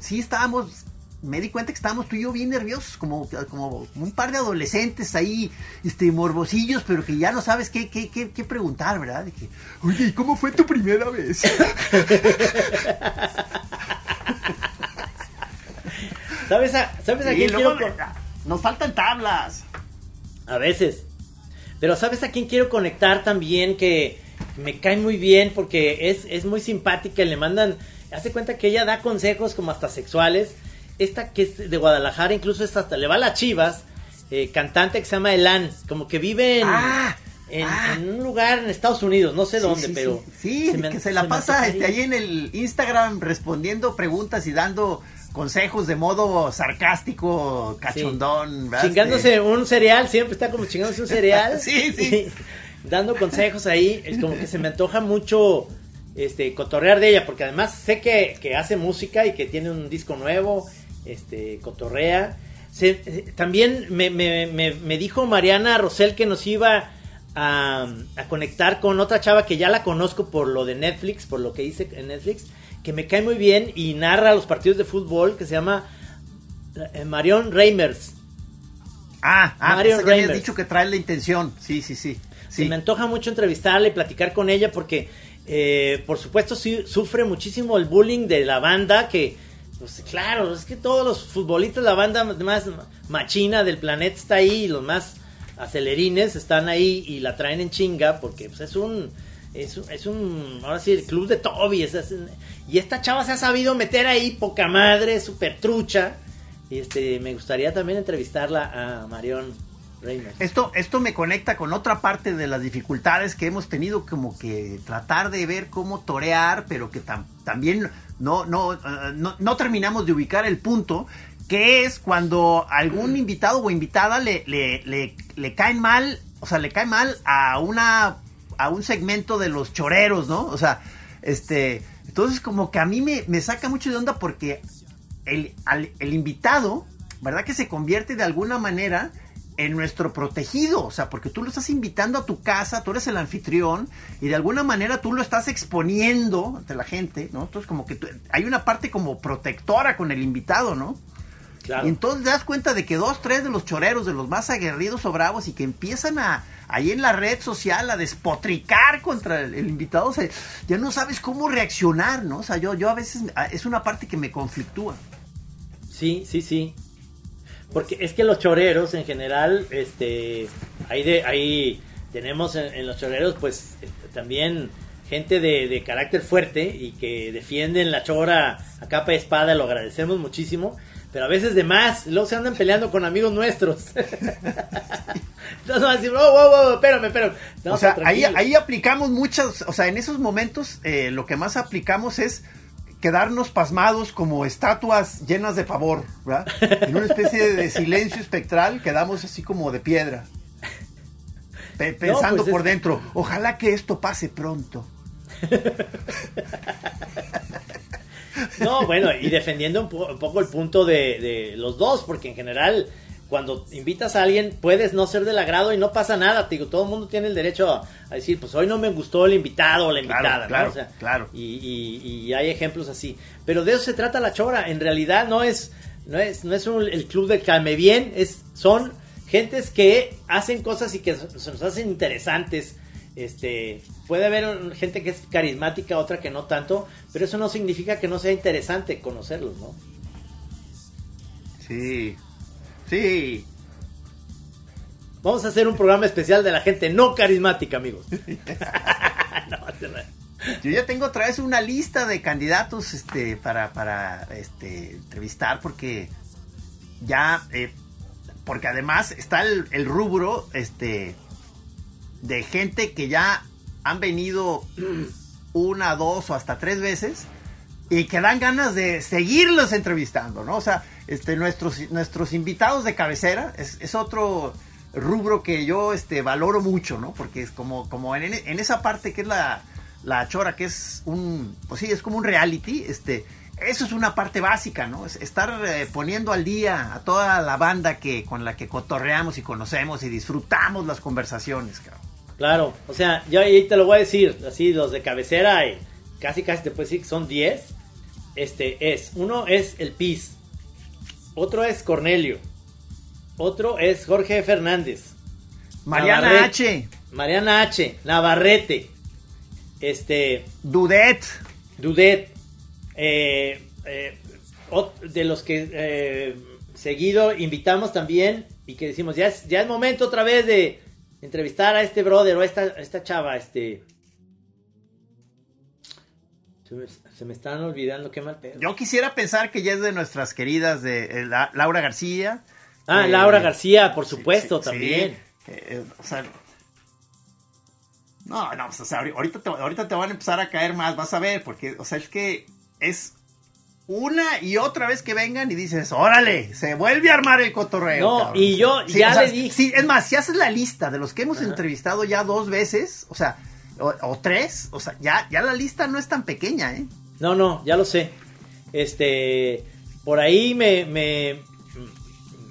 sí estábamos, me di cuenta que estábamos tú y yo bien nerviosos, como, como un par de adolescentes ahí, este, morbosillos, pero que ya no sabes qué, qué, qué, qué preguntar, ¿verdad? De que, oye, ¿cómo fue tu primera vez? ¿Sabes a, sabes a quién quiero Nos faltan tablas. A veces. Pero ¿sabes a quién quiero conectar también que me cae muy bien porque es, es muy simpática. Le mandan, hace cuenta que ella da consejos como hasta sexuales. Esta que es de Guadalajara, incluso esta hasta le va a las chivas. Eh, cantante que se llama Elan, como que vive en, ah, en, ah. un lugar en Estados Unidos, no sé dónde, pero. Sí, que se la pasa este, ahí en el Instagram respondiendo preguntas y dando consejos de modo sarcástico, cachondón. Chingándose este. un cereal, siempre está como chingándose un cereal. sí, sí dando consejos ahí, es como que se me antoja mucho este cotorrear de ella, porque además sé que, hace música y que tiene un disco nuevo, este cotorrea. Eh, también me, me, me, dijo Mariana Rosel que nos iba a, a, conectar con otra chava que ya la conozco por lo de Netflix, por lo que hice en Netflix, que me cae muy bien y narra los partidos de fútbol, que se llama eh, Marion Reimers. Ah, ah Marion Reimers. dicho que trae la intención. Sí, sí, sí. Se me antoja mucho entrevistarla y platicar con ella porque, eh, por supuesto, sí, sufre muchísimo el bullying de la banda que, pues claro, es que todos los futbolistas, la banda más machina del planeta está ahí y los más acelerines están ahí y la traen en chinga porque pues, es un... Es, es un, ahora sí, el club de Toby. y esta chava se ha sabido meter ahí, poca madre, súper trucha. Y este, me gustaría también entrevistarla a Marión esto, esto me conecta con otra parte de las dificultades que hemos tenido, como que tratar de ver cómo torear, pero que también no, no, eh, no, no, terminamos de ubicar el punto, que es cuando algún invitado o invitada le, le, le, le caen mal, o sea, le cae mal a una a un segmento de los choreros, ¿no? O sea, este, entonces como que a mí me, me saca mucho de onda porque el, el invitado, ¿verdad? Que se convierte de alguna manera en nuestro protegido, o sea, porque tú lo estás invitando a tu casa, tú eres el anfitrión y de alguna manera tú lo estás exponiendo ante la gente, ¿no? Entonces como que hay una parte como protectora con el invitado, ¿no? Claro. Y entonces te das cuenta de que dos, tres de los choreros, de los más aguerridos o bravos y que empiezan a ahí en la red social a despotricar contra el, invitado, o sea, ya no sabes cómo reaccionar, ¿no? O sea, yo, yo a veces es una parte que me conflictúa. Sí, sí, sí. Porque es que los choreros en general, este, ahí, de, ahí tenemos en, los choreros pues este, también gente de, carácter fuerte y que defienden la chora a capa y espada, lo agradecemos muchísimo, pero a veces de más, luego se andan peleando con amigos nuestros. Entonces van a decir, oh, wow, wow, espérame, espérame. o sea, ahí, ahí aplicamos muchas, o sea, en esos momentos eh, lo que más aplicamos es quedarnos pasmados como estatuas llenas de pavor, ¿verdad? En una especie de silencio espectral quedamos así como de piedra. pensando pues por dentro, ojalá que esto pase pronto. No, bueno, y defendiendo un, poco el punto de, los dos, porque en general, cuando invitas a alguien, puedes no ser del agrado y no pasa nada. Te digo, todo el mundo tiene el derecho a, decir, pues hoy no me gustó el invitado o la invitada, claro, ¿no? claro. Y, hay ejemplos así. Pero de eso se trata la chora. En realidad no es, no es, no es el club del calme bien, es, son gentes que hacen cosas y que se nos hacen interesantes este, puede haber gente que es carismática, otra que no tanto, pero eso no significa que no sea interesante conocerlos, ¿no? Sí, sí. Vamos a hacer un programa especial de la gente no carismática, amigos. Yo ya tengo otra vez una lista de candidatos este, para, para este, entrevistar porque ya, eh, porque además está el, el rubro, este, de gente que ya han venido una, dos o hasta tres veces y que dan ganas de seguirlos entrevistando, ¿no? O sea, este, nuestros, nuestros invitados de cabecera es, otro rubro que yo este, valoro mucho, ¿no? Porque es como, como en, esa parte que es la, la chora, que es un, pues sí, es como un reality, este, eso es una parte básica, ¿no? Es estar eh, poniendo al día a toda la banda que, con la que cotorreamos y conocemos y disfrutamos las conversaciones, cabrón. Claro, o sea, yo ahí te lo voy a decir, así los de cabecera, y casi casi te puedo decir que son 10. Este es, uno es el PIS, otro es Cornelio, otro es Jorge Fernández. Mariana H. Mariana H. Navarrete. Este. Dudet. Dudet. Eh, eh, de los que eh, seguido invitamos también y que decimos, ya es, ya es momento otra vez de entrevistar a este brother o a esta, esta chava, este... Se me, están olvidando, qué mal pedo. Yo quisiera pensar que ya es de nuestras queridas de eh, Laura García. Ah, Laura eh, García, por supuesto, también. Eh, o sea, no, no, o sea, ahorita te, ahorita te van a empezar a caer más, vas a ver, porque, o sea, es que es una y otra vez que vengan y dices, órale, se vuelve a armar el cotorreo. No, y yo ya le dije. Sí, es más, si haces la lista de los que hemos entrevistado ya dos veces, o sea, o, tres, o sea, ya, ya la lista no es tan pequeña, ¿eh? No, no, ya lo sé. Este, por ahí me, me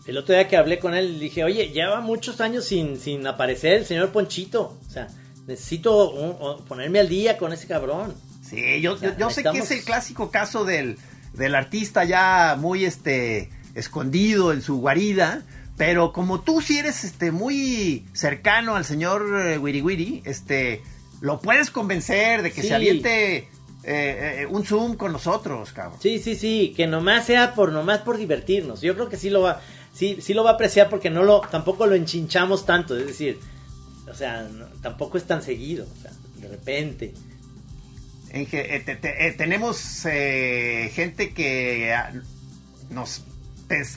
el otro día que hablé con él, dije, oye, lleva muchos años sin, sin aparecer el señor Ponchito. O sea, necesito ponerme al día con ese cabrón. Sí, yo, yo, sé que es el clásico caso del del artista ya muy este escondido en su guarida, pero como tú si eres este muy cercano al señor eh, Wiri Wiri, este lo puedes convencer de que se aviente eh, eh, un Zoom con nosotros, cabrón. Sí, sí, sí, que nomás sea por nomás por divertirnos. Yo creo que sí lo va sí sí lo va a apreciar porque no lo tampoco lo enchinchamos tanto, es decir, o sea, tampoco es tan seguido, o sea, de repente. En eh, eh, tenemos eh, gente que ah, nos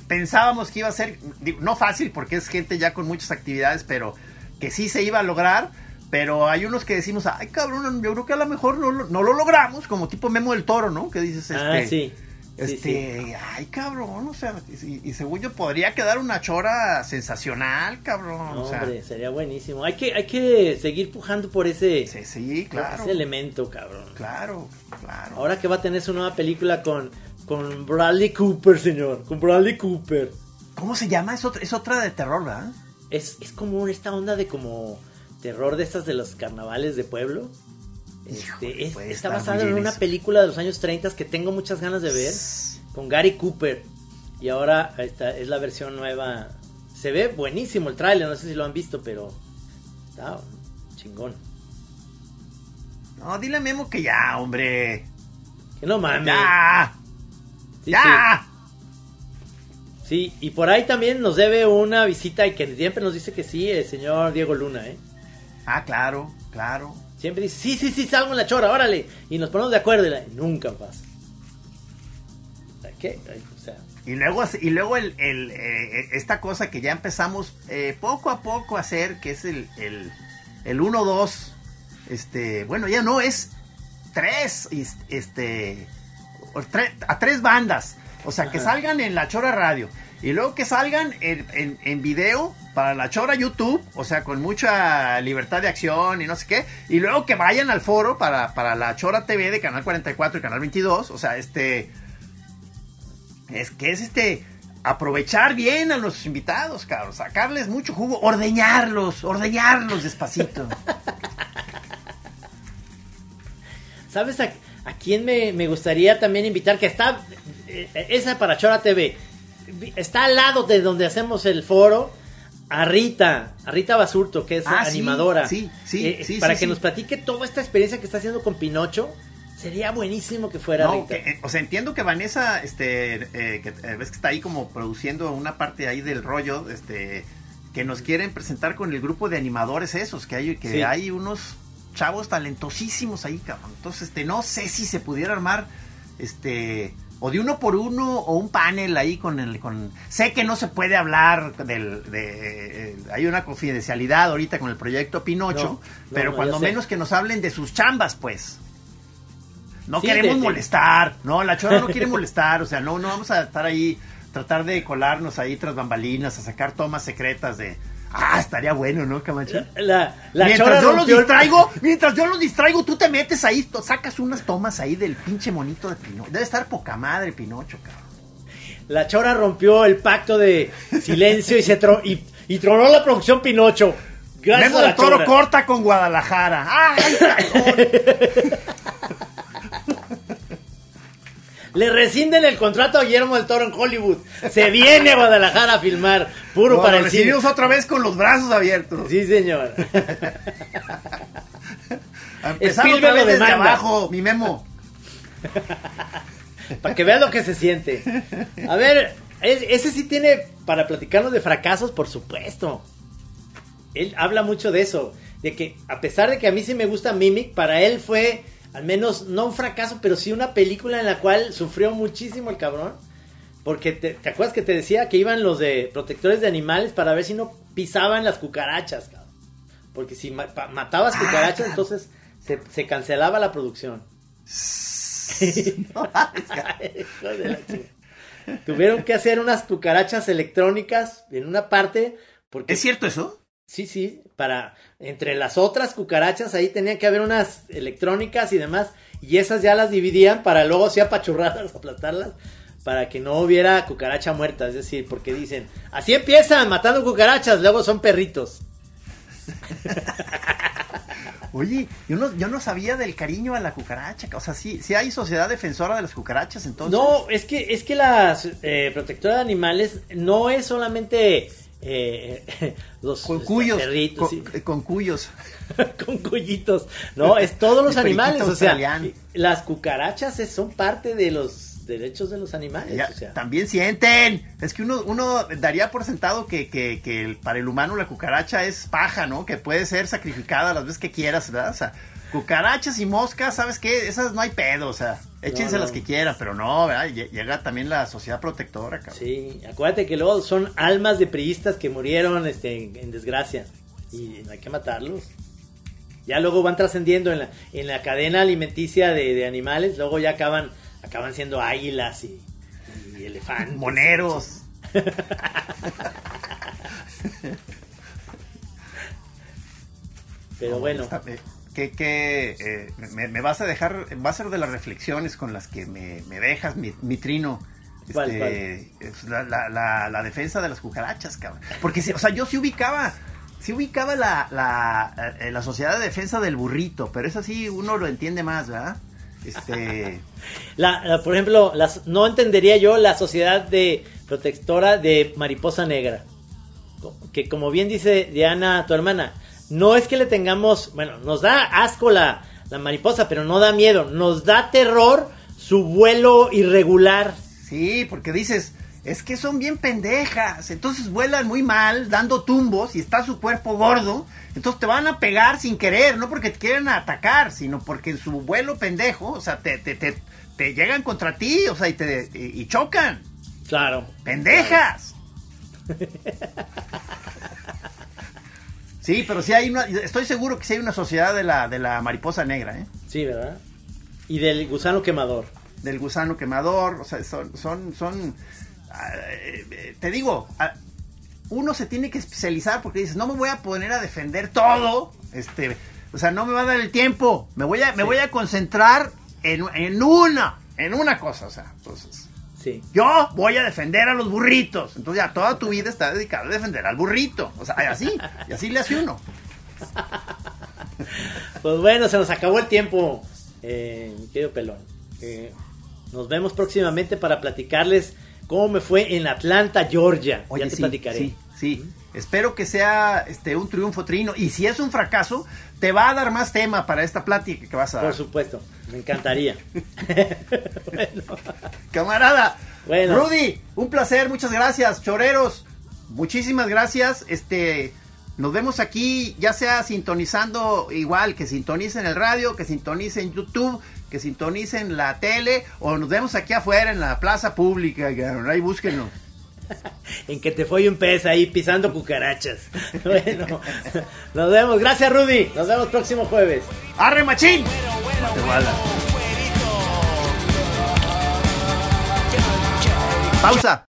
pensábamos que iba a ser, no fácil porque es gente ya con muchas actividades, pero que sí se iba a lograr. Pero hay unos que decimos, ay cabrón, yo creo que a lo mejor no, no lo logramos, como tipo Memo del Toro, ¿no? Que dices, ah, este, sí. Este, ay, cabrón, o sea, y, según yo podría quedar una chora sensacional, cabrón. hombre, sería buenísimo. Hay que, hay que seguir pujando por ese, sí, claro. ese elemento, cabrón. Claro, claro. Ahora que va a tener su nueva película con, con Bradley Cooper, señor, con Bradley Cooper. ¿Cómo se llama? Es otra, es otra de terror, ¿verdad? Es, es como esta onda de como terror de estas de los carnavales de pueblo. Este, está basado en una película de los años 30 que tengo muchas ganas de ver con Gary Cooper. Y ahora esta es la versión nueva. Se ve buenísimo el tráiler, no sé si lo han visto, pero está chingón. No, dile a Memo que ya, hombre. Que no mames. Ya. ya. Sí. y por ahí también nos debe una visita y que siempre nos dice que sí, el señor Diego Luna, ¿eh? Ah, claro, claro. Siempre dice, sí, sí, sí, salgo en la chora, órale. Y nos ponemos de acuerdo y, nunca pasa. ¿Qué? O sea, y luego, y luego el, el eh, esta cosa que ya empezamos eh, poco a poco a hacer, que es el, el, el 1-2, este, bueno, ya no, es tres, este, a tres bandas. O sea, que salgan en la Chora Radio. Y luego que salgan en, en, en video para la chora YouTube, o sea, con mucha libertad de acción y no sé qué, y luego que vayan al foro para, para la chora TV de Canal 44 y Canal 22, o sea, este, es que es este, aprovechar bien a los invitados, cabrón, sacarles mucho jugo, ordeñarlos, ordeñarlos despacito. ¿Sabes a, quién me, me gustaría también invitar? Que está, eh, esa para Chora TV, está al lado de donde hacemos el foro a Rita, a Rita Basurto, que es Ah, animadora. sí, sí, Eh, sí, Para sí, que sí. nos platique toda esta experiencia que está haciendo con Pinocho. Sería buenísimo que fuera No, Rita. que, eh, o sea, entiendo que Vanessa, este, eh, que ves que está ahí como produciendo una parte ahí del rollo, este, que nos quieren presentar con el grupo de animadores esos, que hay, que hay unos chavos talentosísimos ahí, cabrón. Entonces, este, no sé si se pudiera armar, este, o de uno por uno, o un panel ahí con el, con, sé que no se puede hablar del, de, eh, hay una confidencialidad ahorita con el proyecto Pinocho, No, no, pero no, cuando menos que nos hablen de sus chambas, pues. No Sí, queremos de- de- molestar, no, la chora no quiere molestar, o sea, no, no vamos a estar ahí, tratar de colarnos ahí tras bambalinas, a sacar tomas secretas de, ah, estaría bueno, ¿no, Camacho? La, la mientras yo los el- distraigo, mientras yo los distraigo, tú te metes ahí, sacas unas tomas ahí del pinche monito de Pinocho. Debe estar poca madre Pinocho, cabrón. La Chora rompió el pacto de silencio y se tro- y, y tronó la producción Pinocho. Gracias Memo a la del Toro Chora. corta con Guadalajara. ¡Ay! Le rescinden el contrato a Guillermo del Toro en Hollywood. Se viene a Guadalajara a filmar. Puro para el cine. recibimos otra vez con los brazos abiertos. Sí, señor. Empezar otra vez desde abajo, mi Memo. para que vean lo que se siente. A ver, es- ese sí tiene para platicarnos de fracasos, por supuesto. Él habla mucho de eso. De que a pesar de que a mí sí me gusta Mimic, para él fue al menos no un fracaso, pero sí una película en la cual sufrió muchísimo el cabrón. Porque te, ¿te acuerdas que te decía que iban los de protectores de animales para ver si no pisaban las cucarachas, cabrón? Porque si ma- matabas Ah, cucarachas, entonces se, se cancelaba la producción. Chica. Tuvieron que hacer unas cucarachas electrónicas en una parte. Porque ¿Es cierto eso? Sí, sí, para entre las otras cucarachas ahí tenía que haber unas electrónicas y demás, y esas ya las dividían para luego así apachurrarlas, aplastarlas, para que no hubiera cucaracha muerta, es decir, porque dicen, así empiezan matando cucarachas, luego son perritos. Oye, yo no, yo no sabía del cariño a la cucaracha. O sea, sí, sí hay sociedad defensora de las cucarachas, entonces. No, es que es que las eh, protectoras de animales no es solamente eh, los Con cuyos. perritos, Con, sí. con cuyos. con cuyitos. No, es todos los animales. O sea, las cucarachas es- son parte de los derechos de los animales. Ya, o sea. También sienten. Es que uno, uno daría por sentado que, que, que el- para el humano la cucaracha es paja, ¿no? Que puede ser sacrificada las veces que quieras, ¿verdad? O sea, cucarachas y moscas, ¿sabes qué? Esas no hay pedo, o sea, échense No, no. las que quieran, pero no, ¿verdad? Lle- Llega también la sociedad protectora, cabrón. Sí, acuérdate que luego son almas de priistas que murieron este, en, en desgracia. Y hay que matarlos. Ya luego van trascendiendo en la, en la cadena alimenticia de, de animales. Luego ya acaban, acaban siendo águilas y, y elefantes. Moneros. Pero bueno, Está- que, que eh, me, me vas a dejar, va a ser de las reflexiones con las que me, me dejas mi, mi trino. ¿Cuál, Este, es la, la, la, la defensa de las cucarachas, cabrón. Porque, o sea, yo sí ubicaba, sí ubicaba la, la, eh, la sociedad de defensa del burrito, pero eso sí uno lo entiende más, ¿verdad? Este, la, la- por ejemplo, las, no entendería yo la sociedad de protectora de mariposa negra. Que como bien dice Diana, tu hermana, no es que le tengamos, bueno, nos da asco la, la mariposa, pero no da miedo, nos da terror su vuelo irregular. sí, porque dices, es que son bien pendejas, entonces vuelan muy mal, dando tumbos y está su cuerpo gordo, entonces te van a pegar sin querer, no porque te quieren atacar, sino porque en su vuelo pendejo, o sea, te, te, te, te llegan contra ti, o sea, y te y, y chocan. Claro. ¡Pendejas! Sí, pero sí hay una, estoy seguro que sí hay una sociedad de la, de la mariposa negra, ¿eh? Sí, ¿verdad? Y del gusano quemador. del gusano quemador, o sea, son, son, son, ah, eh, te digo, ah, uno se tiene que especializar porque dices, no me voy a poner a defender todo, este, o sea, no me va a dar el tiempo, me voy a, me voy a concentrar en, en una, en una cosa, o sea, entonces... Sí. Yo voy a defender a los burritos. Entonces ya toda tu vida está dedicada a defender al burrito. O sea, así. Y así le hace uno. Pues bueno, se nos acabó el tiempo, eh, mi querido Pelón. Eh, nos vemos próximamente para platicarles cómo me fue en Atlanta, Georgia. Oye, ya te sí, platicaré. Sí, sí. Espero que sea este un triunfo trino. Y si es un fracaso, te va a dar más tema para esta plática que vas a dar. Por supuesto, me encantaría. bueno, Camarada. Bueno. Rudy, un placer, muchas gracias. Choreros, muchísimas gracias. Este, nos vemos aquí, ya sea sintonizando igual, que sintonicen el radio, que sintonicen YouTube, que sintonicen la tele, o nos vemos aquí afuera en la plaza pública, ahí búsquenos. en que te fue un pez ahí pisando cucarachas. Bueno, nos vemos. Gracias, Rudy. Nos vemos próximo jueves. ¡Arre, machín! Pausa.